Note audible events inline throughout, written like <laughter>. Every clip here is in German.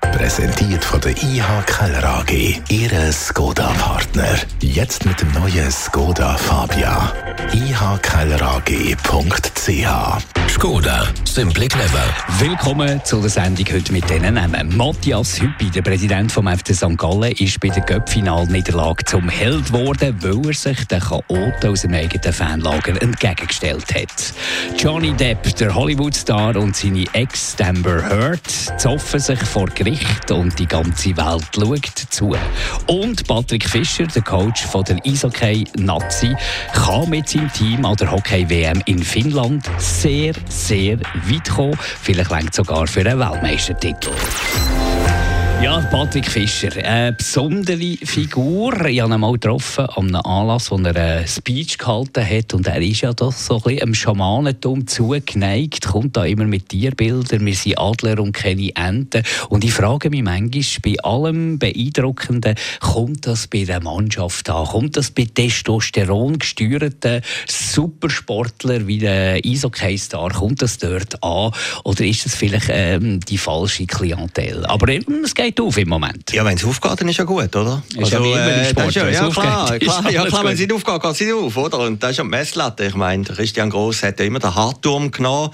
Präsentiert von der IH Keller AG. Ihre Skoda-Partner. Jetzt mit dem neuen Skoda Fabia. ihkellerag.ch Skoda, simply clever. Willkommen zu der Sendung heute mit diesen Namen. Matthias Hüppi, der Präsident vom FC St. Gallen, ist bei der Göppfinalniederlage zum Held geworden, weil er sich den Chaoten aus dem eigenen Fanlager entgegengestellt hat. Johnny Depp, der Hollywood-Star und seine Ex Amber Heard zoffen sich vor Gericht und die ganze Welt schaut zu. Und Patrick Fischer, der Coach von der Eishockey-Nazi, kann mit seinem Team an der Hockey-WM in Finnland sehr sehr weit gekommen. Vielleicht sogar für einen Weltmeistertitel. Ja, Patrick Fischer, eine besondere Figur. Ich habe ihn mal getroffen an einem Anlass, wo er einen Speech gehalten hat. Und er ist ja doch so ein bisschen einem Schamanentum zugeneigt, kommt da immer mit Tierbildern. Wir sind Adler und keine Enten. Und ich frage mich manchmal, bei allem Beeindruckenden, kommt das bei der Mannschaft an? Kommt das bei Testosteron gesteuerten Supersportler wie der Eishockey-Star, kommt das dort an? Oder ist das vielleicht ähm, die falsche Klientel? Aber es geht geht auf im Moment. Ja, wenn es aufgeht, dann ist ja gut, oder? Ist also, ja wie immer im äh, Sport, ja, ja, klar, <laughs> klar, ja, klar wenn es nicht aufgeht, geht es nicht auf, oder? Und das ist ja die Messlatte. Ich meine, Christian Gross hat ja immer den Hartturm genommen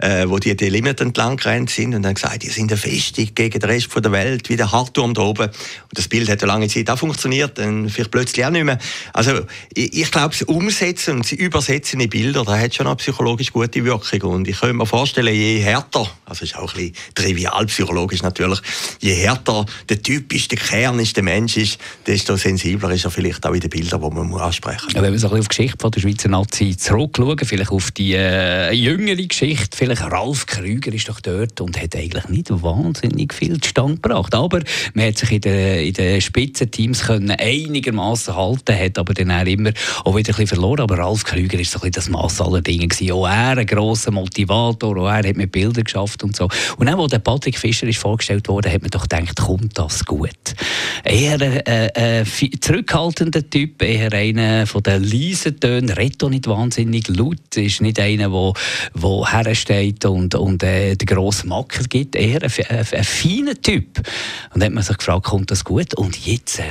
äh, wo die die Limit entlang gerannt sind und dann gesagt, die sind eine Festung gegen den Rest der Welt, wie der Hartturm da oben. Und das Bild hat lange Zeit auch funktioniert, dann vielleicht plötzlich auch nicht mehr. Also ich, ich glaube, das Umsetzen und das Übersetzen in Bilder, das hat schon eine psychologisch gute Wirkung. Und ich könnte mir vorstellen, je härter, also ist auch ein bisschen trivial psychologisch natürlich, je härter der Typ ist, der Kern ist, der Mensch ist, desto sensibler ist er vielleicht auch in den Bildern, die man ansprechen muss. Ja, wenn wir so ein bisschen auf die Geschichte von der Schweizer Nazi zurückschauen, vielleicht auf die äh, jüngere Geschichte, natürlich Ralf Krüger ist doch dort und hat eigentlich nicht wahnsinnig viel Stand gebracht. Aber man hat sich in den, in den Spitzenteams einigermaßen halten, hat aber dann auch immer auch wieder ein bisschen verloren. Aber Ralf Krüger ist so ein das Mass aller Dinge gewesen. Auch er ein grosser Motivator, auch er hat mit Bildern geschafft und so. Und dann, als der Patrick Fischer ist vorgestellt wurde, hat man doch gedacht, kommt das gut. Eher ein äh, äh, zurückhaltender Typ, eher einer von den leisen Tönen, redet nicht wahnsinnig laut, ist nicht einer, der, der hersteht steht und, und äh, den grossen Macker gibt. Eher ein, ein, ein feiner Typ. Und dann hat man sich gefragt, kommt das gut? Und jetzt... Äh,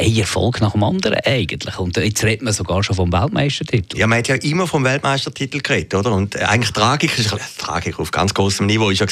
ein Erfolg nach dem anderen eigentlich. Und jetzt redet man sogar schon vom Weltmeistertitel. Ja, man hat ja immer vom Weltmeistertitel geredet, oder? Und eigentlich Tragik, ist, <laughs> Tragik auf ganz großem Niveau ist ja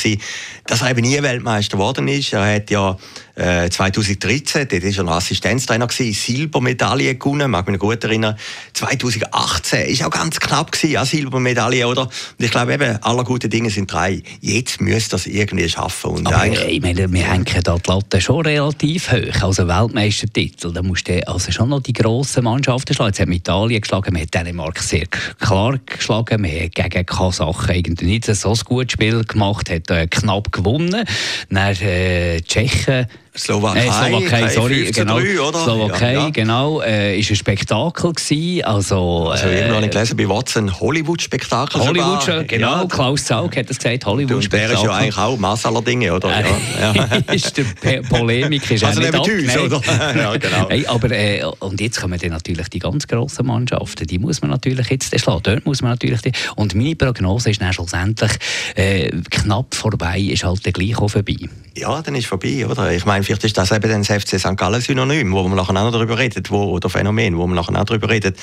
dass er eben nie Weltmeister geworden ist. Er hat ja 2013, äh, dort war er noch Assistenztrainer, gewesen, Silbermedaille gewonnen, mag mich noch gut erinnern. 2018 ist auch ganz knapp gewesen, ja, Silbermedaille, oder? Und ich glaube eben, alle guten Dinge sind drei. Jetzt müsste das irgendwie schaffen. Und Aber ich meine, wir hängen da die Latte schon relativ hoch. Also Weltmeistertitel, da musst du also schon noch die grossen Mannschaften schlagen. Jetzt hat man Italien geschlagen, man hat Dänemark sehr klar geschlagen, man hat gegen Kasachstan irgendwie nicht so ein gutes Spiel gemacht, hat äh, knapp gewonnen. Dann äh, Tschechen Slowakei, äh, Slowakei sorry, genau. 3, oder? Slowakei, ja, ja. genau, äh, ist ein Spektakel gewesen, also... Also äh, irgendwo habe ich gelesen, bei Watson Hollywood-Spektakel Hollywood, sogar. genau, ja. Klaus Zaug hat das gesagt, Hollywood-Spektakel. Der ist ja eigentlich auch Mass aller Dinge, oder? Äh, ja. <laughs> ist der Polemik ist <laughs> also nicht uns, oder? <laughs> ja, genau. Hey, aber, äh, und jetzt kommen dann natürlich die ganz grossen Mannschaften, die muss man natürlich jetzt schlagen, dort muss man natürlich... Die, und meine Prognose ist dann schlussendlich äh, knapp vorbei, ist halt gleich auch vorbei. Ja, dann ist vorbei, oder? Ich meine, vielleicht ist das eben das FC St. Gallen Synonym, wo man nachher auch darüber redet, wo, oder Phänomen, wo man nachher auch darüber redet,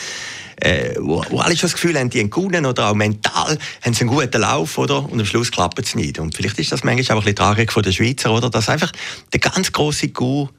äh, wo, wo alle schon das Gefühl haben, die haben oder auch mental haben sie einen guten Lauf, oder? Und am Schluss klappt es nicht. Und vielleicht ist das manchmal auch ein bisschen Tragik von der Schweizer, oder? Dass einfach der ganz große Coup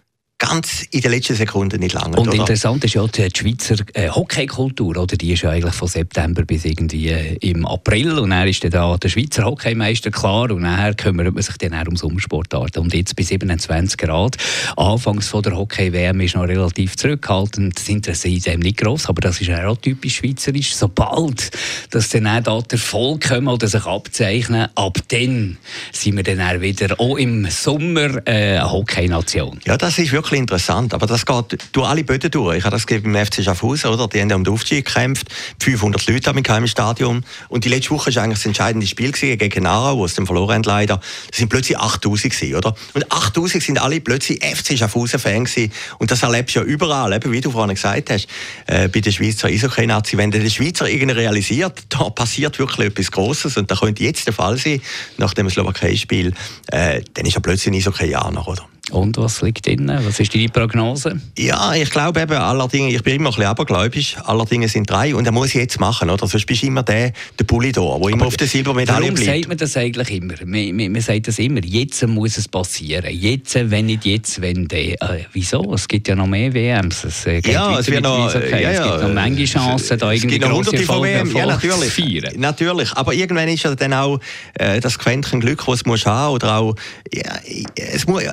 ganz in den letzten Sekunden nicht lange. Und oder? interessant ist ja die Schweizer äh, Hockeykultur, oder? Die ist ja eigentlich von September bis irgendwie äh, im April und dann ist dann da der Schweizer Hockeymeister klar und nachher kümmert man sich dann auch um Sommersportarten. Und jetzt bei 27 Grad, anfangs von der Hockey-WM ist noch relativ zurückhaltend, das Interesse ist eben nicht gross, aber das ist auch typisch schweizerisch. Sobald dass dann auch da der Erfolg kommen oder sich abzeichnen, ab dann sind wir dann auch wieder auch im Sommer äh, eine Hockey-Nation. Ja, das ist wirklich interessant. Aber das geht durch alle Böden durch. Ich habe das beim FC Schaffhausen, oder? Die haben um den Aufstieg gekämpft. 500 Leute haben im Stadion. Und die letzte Woche war eigentlich das entscheidende Spiel gegen Nara, wo es dann verloren haben, leider. Das sind plötzlich 8000 gewesen, oder? Und 8000 sind alle plötzlich FC Schaffhausen-Fan gewesen. Und das erlebst du ja überall, eben, wie du vorhin gesagt hast, äh, bei der Schweizer Eishockey-Nazi. Wenn der Schweizer irgendwie realisiert, <laughs> da passiert wirklich etwas Grosses und da könnte jetzt der Fall sein, nach dem Slowakei-Spiel, äh, dann ist er plötzlich ein Eishockey-Jahr oder? Und was liegt drin? Was ist deine Prognose? Ja, ich glaube eben, allerdings, ich bin immer ein bisschen abergläubisch, allerdings sind drei und er muss jetzt machen, oder? Sonst bist du immer der, der Pulidor, der immer auf der Silbermedaille warum bleibt. Warum sagt man das eigentlich immer? Man, man, man, sagt das immer, jetzt muss es passieren. Jetzt, wenn nicht jetzt, wenn dann. Äh, wieso? Es gibt ja noch mehr WMs. Es, äh, ja, es, wird noch, okay. ja, ja, es gibt noch manche Chancen, da irgendwie es hunderte von WM. Ja, natürlich. Feiern. Natürlich, aber irgendwann ist ja dann auch äh, das Quäntchen Glück, das du haben oder auch, ja, es muss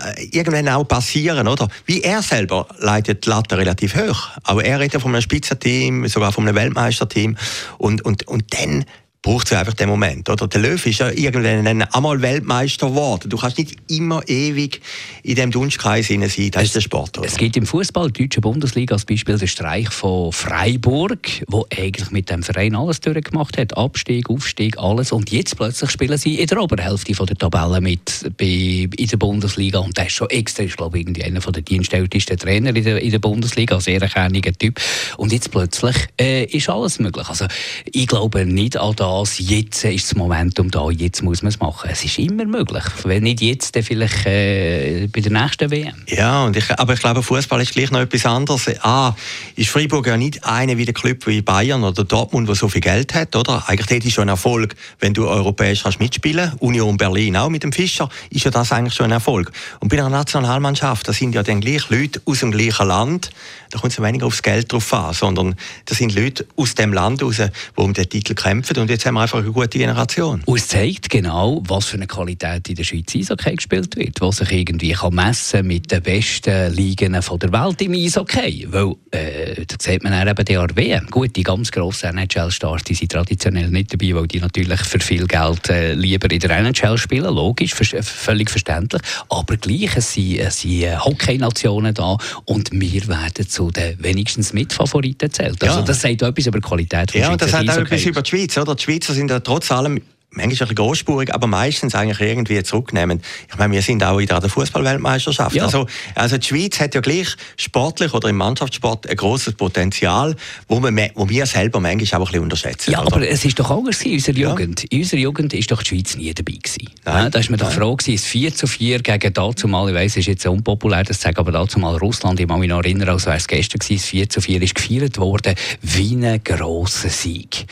irgendwann auch passieren, oder? Wie er selber leitet die Latte relativ hoch. Aber er redet von einem Spitzenteam, sogar von einem Weltmeisterteam. Und, und, und dann braucht es einfach den Moment. Oder? Der Löw ist ja irgendwann einmal Weltmeister geworden. Du kannst nicht immer ewig in dem Dunstkreis sein. Das ist der Sport. Oder? Es gibt im Fußball, die deutsche Bundesliga, als Beispiel den Streich von Freiburg, wo eigentlich mit dem Verein alles durchgemacht hat. Abstieg, Aufstieg, alles. Und jetzt plötzlich spielen sie in der Oberhälfte der Tabelle mit in der Bundesliga. Und das ist schon extra, ist, glaube ich, irgendwie einer der dienstältesten Trainer in der, in der Bundesliga, ein sehr erkenniger Typ. Und jetzt plötzlich äh, ist alles möglich. Also ich glaube nicht an das das, jetzt ist das Momentum da, jetzt muss man es machen. Es ist immer möglich. Wenn nicht jetzt, dann vielleicht äh, bei der nächsten WM. Ja, und ich, aber ich glaube, Fußball ist gleich noch etwas anderes. Ah, ist Freiburg ja nicht einer wie der Club wie Bayern oder Dortmund, der so viel Geld hat, oder? Eigentlich das ist schon ein Erfolg, wenn du europäisch kannst mitspielen Union Berlin auch mit dem Fischer, ist ja das eigentlich schon ein Erfolg. Und bei einer Nationalmannschaft, da sind ja dann gleich Leute aus dem gleichen Land, da kommt es ja weniger aufs Geld drauf an, sondern das sind Leute aus dem Land raus, die um den Titel kämpfen. Und jetzt haben wir einfach eine gute Generation. Und es zeigt genau, was für eine Qualität in der Schweiz Eishockey gespielt wird, was sich irgendwie kann messen mit den besten Ligen der Welt im Eishockey. Weil, äh, da sieht man eben die WM. Gut, die ganz grossen NHL-Stars, die sind traditionell nicht dabei, weil die natürlich für viel Geld äh, lieber in der NHL spielen, logisch, völlig verständlich. Aber gleich, es sind, es sind äh, Hockey-Nationen da und wir werden zu den wenigstens Mitfavoriten zählt. Also ja. das sagt etwas über die Qualität von Ja, das sagt auch etwas über die Schweiz. Oder? Die Schweizer sind ja trotz allem manchmal ein bisschen großspurig, aber meistens eigentlich irgendwie zurücknehmen. Ich meine, wir sind auch in der Fußballweltmeisterschaft. Ja. Also, also die Schweiz hat ja gleich sportlich oder im Mannschaftssport ein großes Potenzial, wo, wir, wo wir selber manchmal auch ein bisschen unterschätzen. Ja, oder? aber es ist doch anders in unserer Jugend. Ja. In unserer Jugend ist doch die Schweiz nie dabei gewesen. Nein. Da ist man doch froh gewesen, 4 zu 4 gegen dazu mal, ich weiss, es ist jetzt unpopulär, das sage aber dazu mal Russland, ich kann mich noch erinnern, als wäre es gestern gewesen, 4 zu 4 ist gefeiert worden, wie ein grosser Sieg.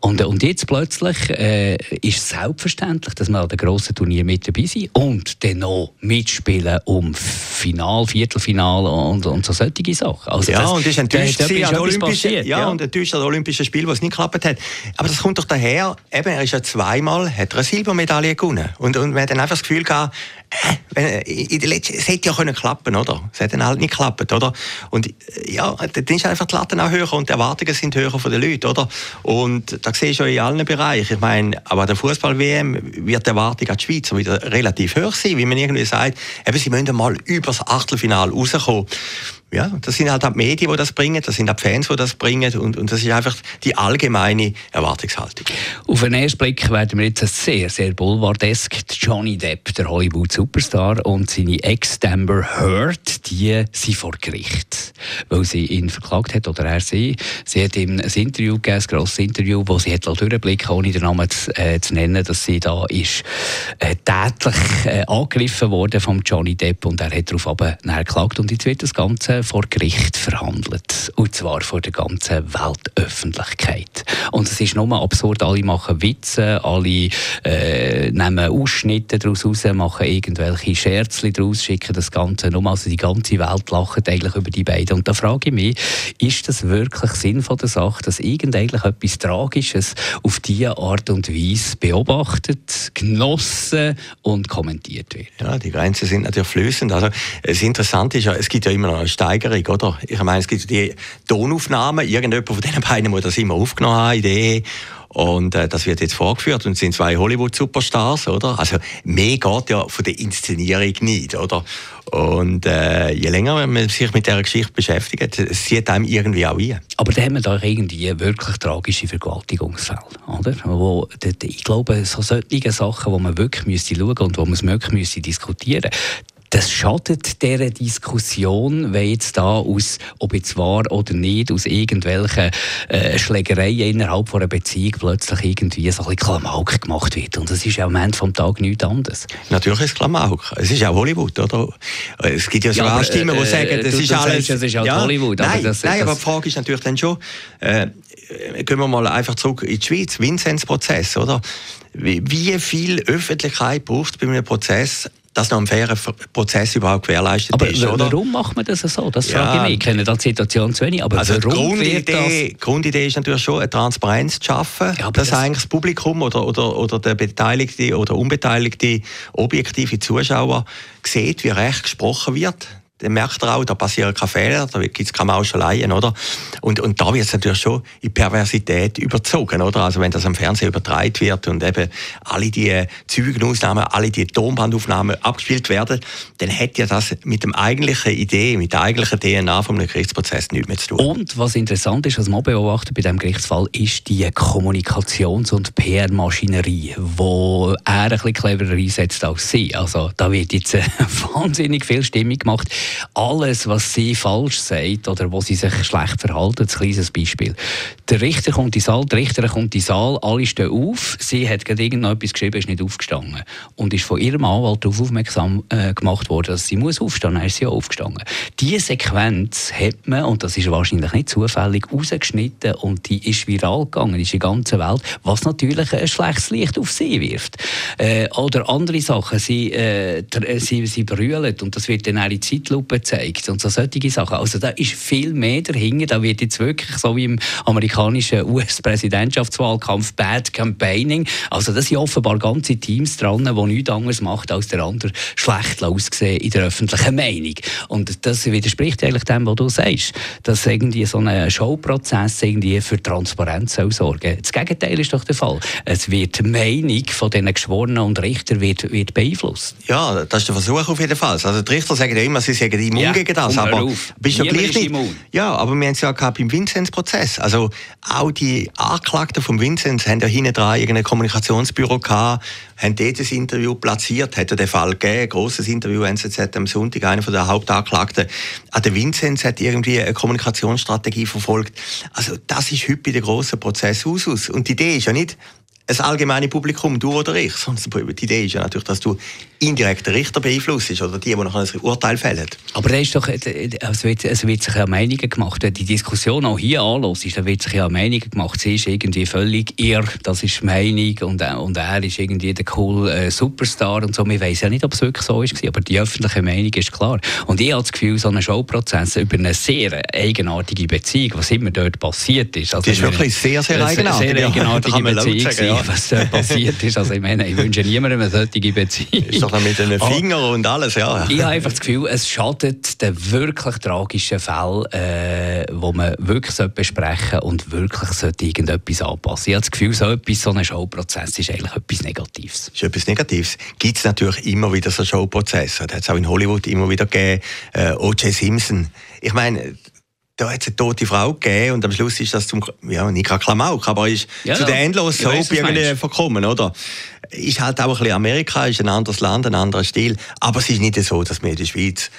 Und, und jetzt plötzlich äh, ist es selbstverständlich, dass wir an den grossen Turnier mit dabei sind und dann noch mitspielen um Final, Viertelfinal und, und so solche Sachen. Also ja, das, und ist enttäuscht da, da an Olympischen, ja, ja, und enttäuscht an Olympischen Spiel, was nicht geklappt hat. Aber das kommt doch daher, eben, er ist ja zweimal, hat er eine Silbermedaille gewonnen. Und, und man hat dann einfach das Gefühl gehabt, äh, in der letzten, es hätte ja können klappen, oder? Es dann halt nicht geklappt, oder? Und ja, dann ist einfach die Latte auch höher und die Erwartungen sind höher von den Leuten, oder? Und da sehe ich schon in allen Bereichen. Ich meine, aber der Fußball-WM wird die Erwartung an die Schweizer wieder relativ hoch sein, wie man irgendwie sagt, eben, sie müssen mal über das Achtelfinale rauskommen ja, das sind halt auch die Medien, die das bringen, das sind auch die Fans, die das bringen und, und das ist einfach die allgemeine Erwartungshaltung. Auf den ersten Blick werden wir jetzt sehr, sehr boulevardesk. Johnny Depp, der Hollywood-Superstar und seine Ex Amber Heard, die sind vor Gericht, weil sie ihn verklagt hat oder er sie. Sie hat ihm ein Interview gegeben, ein grosses Interview, wo sie hat durchblicken ohne den Namen zu, äh, zu nennen, dass sie da ist äh, tätlich äh, angegriffen worden vom Johnny Depp und er hat darauf aber geklagt und jetzt wird das Ganze vor Gericht verhandelt. Und zwar vor der ganzen Weltöffentlichkeit. Und es ist nur absurd, alle machen Witze, alle äh, nehmen Ausschnitte daraus raus, machen irgendwelche Scherzchen daraus, schicken das Ganze nur. Also die ganze Welt lacht eigentlich über die beiden. Und da frage ich mich, ist das wirklich Sinn der Sache, dass irgendein etwas Tragisches auf diese Art und Weise beobachtet, genossen und kommentiert wird? Ja, die Grenzen sind natürlich fließend. Also das Interessante ist ja, es gibt ja immer noch eine Steigerung, oder? Ich meine, es gibt die Tonaufnahmen, irgendjemand von diesen beiden muss das immer aufgenommen haben, Idee. Und äh, das wird jetzt vorgeführt und es sind zwei Hollywood-Superstars, oder? Also mehr geht ja von der Inszenierung nicht, oder? Und äh, je länger man sich mit dieser Geschichte beschäftigt, es sieht einem irgendwie auch ein. Aber da haben wir doch irgendwie wirklich tragische Vergewaltigungsfälle, oder? Wo, ich glaube, so solche Sachen, die man wirklich müsste schauen und wo man es wirklich müsste diskutieren müsste, das schadet dieser Diskussion, wenn jetzt da aus, ob jetzt wahr oder nicht, aus irgendwelchen äh, Schlägereien innerhalb von einer Beziehung plötzlich irgendwie so ein bisschen Klamauk gemacht wird. Und das ist ja am Ende des Tages nichts anderes. Natürlich ist es Klamauk. Es ist auch Hollywood, oder? Es gibt ja sogar ja, Stimmen, die äh, sagen, das ist alles... Sagst, es ist auch ja, Hollywood. Nein, aber, das, nein das, aber die Frage ist natürlich dann schon... Äh, gehen wir mal einfach zurück in die Schweiz, Vinzenz-Prozess, oder? Wie, wie viel Öffentlichkeit braucht es bei einem Prozess, dass noch ein fairer Prozess überhaupt gewährleistet aber ist. Aber warum macht man das so? Das ja, frage ich mich. Ich kenne die Situation zu wenig. Aber also warum die Grundidee, das... Grundidee ist natürlich schon, eine Transparenz zu schaffen, ja, dass das... eigentlich das Publikum oder, oder, oder der beteiligte oder unbeteiligte objektive Zuschauer sieht, wie Recht gesprochen wird dann merkt er auch, da passieren keine Fehler, da gibt es keine Mauscheleien, oder? Und, und da wird es natürlich schon in Perversität überzogen, oder? Also wenn das am Fernsehen übertragen wird und eben alle die Zeugenausnahmen, alle die Tonbandaufnahmen abgespielt werden, dann hätte ja das mit dem eigentlichen Idee, mit der eigentlichen DNA von einem Gerichtsprozess nichts mehr zu tun. Und was interessant ist, was man beobachtet bei diesem Gerichtsfall, ist die Kommunikations- und PR-Maschinerie, wo er ein bisschen cleverer einsetzt als sie. Also da wird jetzt äh, <laughs> wahnsinnig viel Stimmung gemacht alles, was sie falsch sagt oder wo sie sich schlecht verhalten, ein kleines Beispiel. Der Richter kommt in den Saal, die Richterin kommt in den Saal, alle stehen auf, sie hat gerade irgendetwas geschrieben, ist nicht aufgestanden und ist von ihrem Anwalt darauf aufmerksam äh, gemacht worden, dass sie muss aufstehen, dann ist sie auch aufgestanden. Diese Sequenz hat man, und das ist wahrscheinlich nicht zufällig, rausgeschnitten und die ist viral gegangen, ist in der ganzen Welt, was natürlich ein schlechtes Licht auf sie wirft. Äh, oder andere Sachen, sie, äh, sie, sie brüllen und das wird dann auch in Zeitlupe Zeitlupe zeigt und so solche Sachen. Also da ist viel mehr dahinter. Da wird jetzt wirklich so wie im amerikanischen US-Präsidentschaftswahlkampf Bad Campaigning. Also da sind offenbar ganze Teams dran, die nichts anderes machen, als der andere schlecht aussehen in der öffentlichen Meinung. Und das widerspricht eigentlich dem, was du sagst, dass irgendwie so ein Showprozess irgendwie für Transparenz soll sorgen. Das Gegenteil ist doch der Fall. Es wird die Meinung von diesen Geschworenen und Richter wird, wird beeinflusst. Ja, das ist der Versuch auf jeden Fall. Also die Richter sagen ja immer, sie gegen immun ja, gegen das. Aber bist du gleich nicht. Immun. Ja, aber wir haben es ja gehabt beim Vinzenz-Prozess. Also auch die Anklagten vom Vinzenz haben ja hinten dran irgendein Kommunikationsbüro gehabt, haben dort ein Interview platziert, hat den Fall gegeben, ein grosses Interview NZZ am Sonntag, einer von der Hauptanklagten. Auch der Vinzenz hat irgendwie eine Kommunikationsstrategie verfolgt. Also das ist heute bei den grossen Prozess aus. Und die Idee ist ja nicht, ein allgemeines Publikum, du oder ich. Sonst die Idee ist ja natürlich, dass du indirekt den Richter beeinflusst oder die, die noch ein Urteil fällen. Aber da ist doch, es wird, es wird sich ja Meinungen gemacht. Wenn die Diskussion auch hier anlässt, dann wird sich ja Meinungen gemacht. Sie ist irgendwie völlig irr, das ist Meinung und, und er ist irgendwie der cool äh, Superstar und so. Wir wissen ja nicht, ob es wirklich so ist, aber die öffentliche Meinung ist klar. Und ich habe das Gefühl, so ein Showprozess über eine sehr eigenartige Beziehung, was immer dort passiert ist. Also das ist wirklich sehr, sehr eigenartig. Sehr eigenartige <laughs> ja, Beziehung, ja. was dort <laughs> passiert ist. Also ich meine, ich wünsche niemandem eine solche Beziehung doch noch mit einem. Finger und alles, ja. Ich habe einfach das Gefühl, es schadet den wirklich tragischen Fällen, äh, wo man wirklich besprechen sollte und wirklich sollte irgendetwas anpassen. Ich habe das Gefühl, so etwas, so ein Showprozess ist eigentlich etwas Negatives. Ist etwas Negatives. Gibt es natürlich immer wieder so Showprozesse. Das hat es auch in Hollywood immer wieder gegeben. Äh, O.J. Simpson. Ich meine, da hat es eine tote Frau gegeben und am Schluss ist das zum, ja, nicht gerade Klamauk, aber ist ja, zu der endlosen Soap irgendwie verkommen, oder? Ist halt auch ein bisschen Amerika, ist ein anderes Land, ein anderer Stil, aber es ist nicht so, dass wir in der Schweiz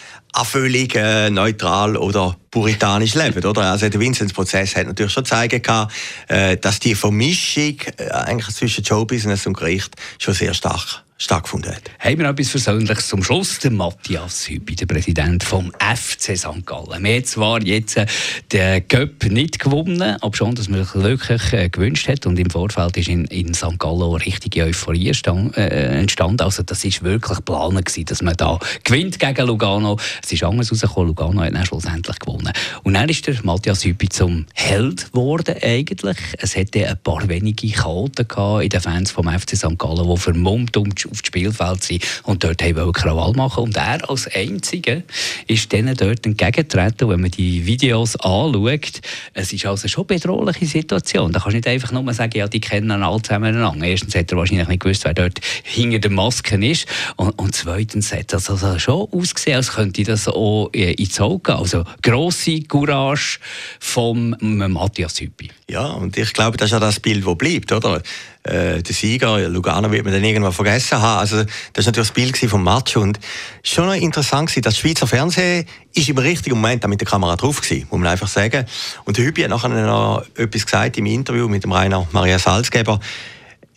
völlig äh, neutral oder puritanisch <laughs> leben, oder? Also der Vinzenz-Prozess hat natürlich schon zeigen können, äh, dass die Vermischung äh, eigentlich zwischen Showbusiness und Gericht schon sehr stark stattgefunden hat. Haben wir etwas Versöhnliches zum Schluss? Der Matthias Hüppi, der Präsident vom FC St. Gallen. Wir haben zwar jetzt äh, den Cup nicht gewonnen, aber schon, dass man sich wirklich äh, gewünscht hat. Und im Vorfeld ist in, in St. Gallen eine richtige Euphorie äh, entstanden. Also das ist wirklich geplant gewesen, dass man da gewinnt gegen Lugano. Es ist anders rausgekommen. Lugano hat dann schlussendlich gewonnen. Und dann ist der Matthias Hüppi zum Held geworden eigentlich. Es hatte ein paar wenige Chaoten in den Fans vom FC St. Gallen, die vermummt um die auf das Spielfeld sein und dort haben Krawall machen und er als Einziger ist denen dort entgegengetreten. wenn man die Videos anschaut, es ist also schon eine bedrohliche Situation. Da kannst du nicht einfach nur sagen, ja, die kennen alle zusammen Erstens hat er wahrscheinlich nicht gewusst, wer dort hinter der Maske ist. Und, und zweitens hat das also schon ausgesehen, als könnte das auch ins Auge gehen. Also grosse Courage von Matthias Hüppi. Ja, und ich glaube, das ist ja das Bild, das bleibt, oder? Äh, der Sieger, Lugano wird man dann irgendwann vergessen haben. Also, das war natürlich das Bild vom Match. Und schon noch interessant war, das Schweizer Fernsehen ist im richtigen Moment mit der Kamera drauf gewesen, muss man einfach sagen. Und der Hüppi hat nachher noch etwas gesagt im Interview mit dem Rainer Maria Salzgeber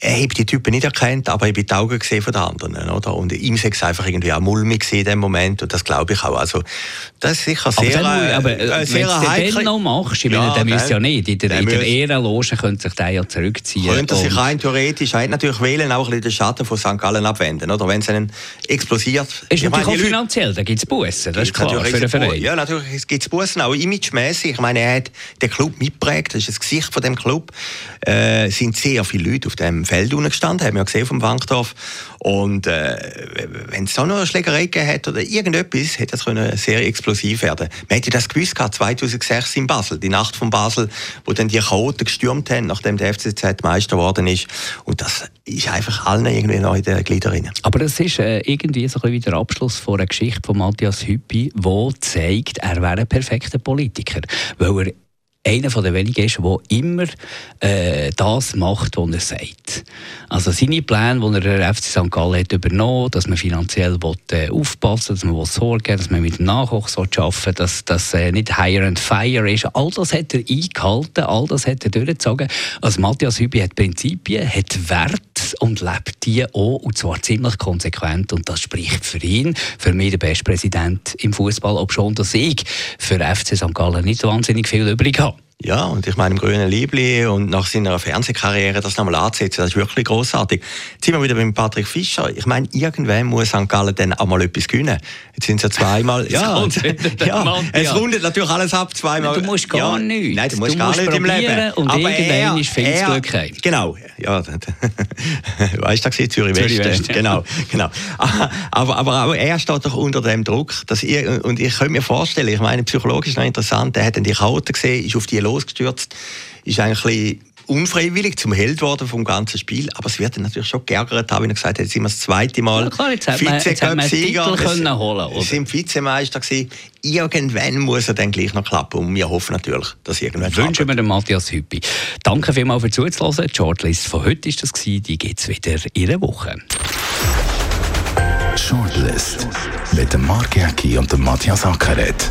er hat die Typen nicht erkannt, aber ich habe die Augen gesehen von den anderen, oder? Und ihm ist es einfach irgendwie auch mulmig in dem Moment und das glaube ich auch. Also, das ist sicher sehr, aber, aber äh, sehr wenn du den noch machst, ich meine, der müsste ja nicht. In der, in der Ehrenloge könnte sich der ja zurückziehen. Könnte sich rein theoretisch, hat natürlich wählen auch ein bisschen den Schatten von St. Gallen abwenden, oder? Wenn es einen explosiert. Ist natürlich auch finanziell, da gibt es Bussen, das ist klar, für den Verein. Ja, natürlich gibt es Bussen, auch imagemäßig. Ich meine, er hat den Club mitgeprägt, das ist das Gesicht von dem Club. Äh, sind sehr viele Leute auf dem Feld gestanden, haben wir gesehen vom Wankdorf. Und äh, wenn es da noch eine Schlägerei hat oder irgendetwas, hätte das können sehr explosiv werden. Man hätte das gewusst gehabt, 2006 in Basel, die Nacht von Basel, wo dann die Chaoten gestürmt haben, nachdem der FCZ Meister geworden ist. Und das ist einfach allen irgendwie noch in den Gliedern Aber das ist äh, irgendwie so ein bisschen der Abschluss von einer Geschichte von Matthias Hüppi, wo zeigt, er wäre ein perfekter Politiker, weil er einer der wenigen ist, der immer äh, das macht, was er sagt. Also seine Pläne, die er der FC St. Gallen hat übernommen, dass man finanziell will, äh, aufpassen dass man will sorgen dass man mit dem Nachwuchs arbeiten dass das äh, nicht higher and fire ist. All das hat er eingehalten, all das hat er durchgezogen. Also Matthias Hübi hat Prinzipien, hat Wert und lebt die auch, und zwar ziemlich konsequent. Und das spricht für ihn, für mich der beste Präsident im Fußball, ob schon dass ich für FC St. Gallen nicht wahnsinnig viel übrig habe. Ja, und ich meine, im grünen Liebli und nach seiner Fernsehkarriere das nochmal anzusetzen, das ist wirklich großartig. Jetzt sind wir wieder beim Patrick Fischer. Ich meine, irgendwann muss St. Gallen dann auch mal etwas gewinnen. Jetzt sind sie ja zweimal. <laughs> ja, und, <laughs> ja, es rundet natürlich alles ab, zweimal. Du musst gar ja, nichts. Nein, du musst du gar nichts im Leben. Und aber irgendwann ist viel Glück heim. Genau, ja. <laughs> weißt du, Zürich, Zürich West. genau, genau. Aber, aber, aber er steht doch unter dem Druck. Dass ich, und ich könnte mir vorstellen, ich meine, psychologisch noch interessant, er hat dann die Chaoten gesehen, ist auf die losgestürzt, ist eigentlich unfreiwillig zum Held geworden vom ganzen Spiel, aber es wird dann natürlich schon geärgert haben, wenn er gesagt hat, jetzt sind wir das zweite Mal ja, klar, jetzt Vize-Cup-Sieger, wir sind Vizemeister gewesen. Irgendwann muss er dann gleich noch klappen und wir hoffen natürlich, dass irgendwann Wünschen wir dem Matthias Hüppi. Danke vielmals für zuzuhören. Die Shortlist von heute ist das gewesen. die gibt es wieder in einer Woche. Shortlist mit dem Mark Jäcki und dem Matthias Ackeret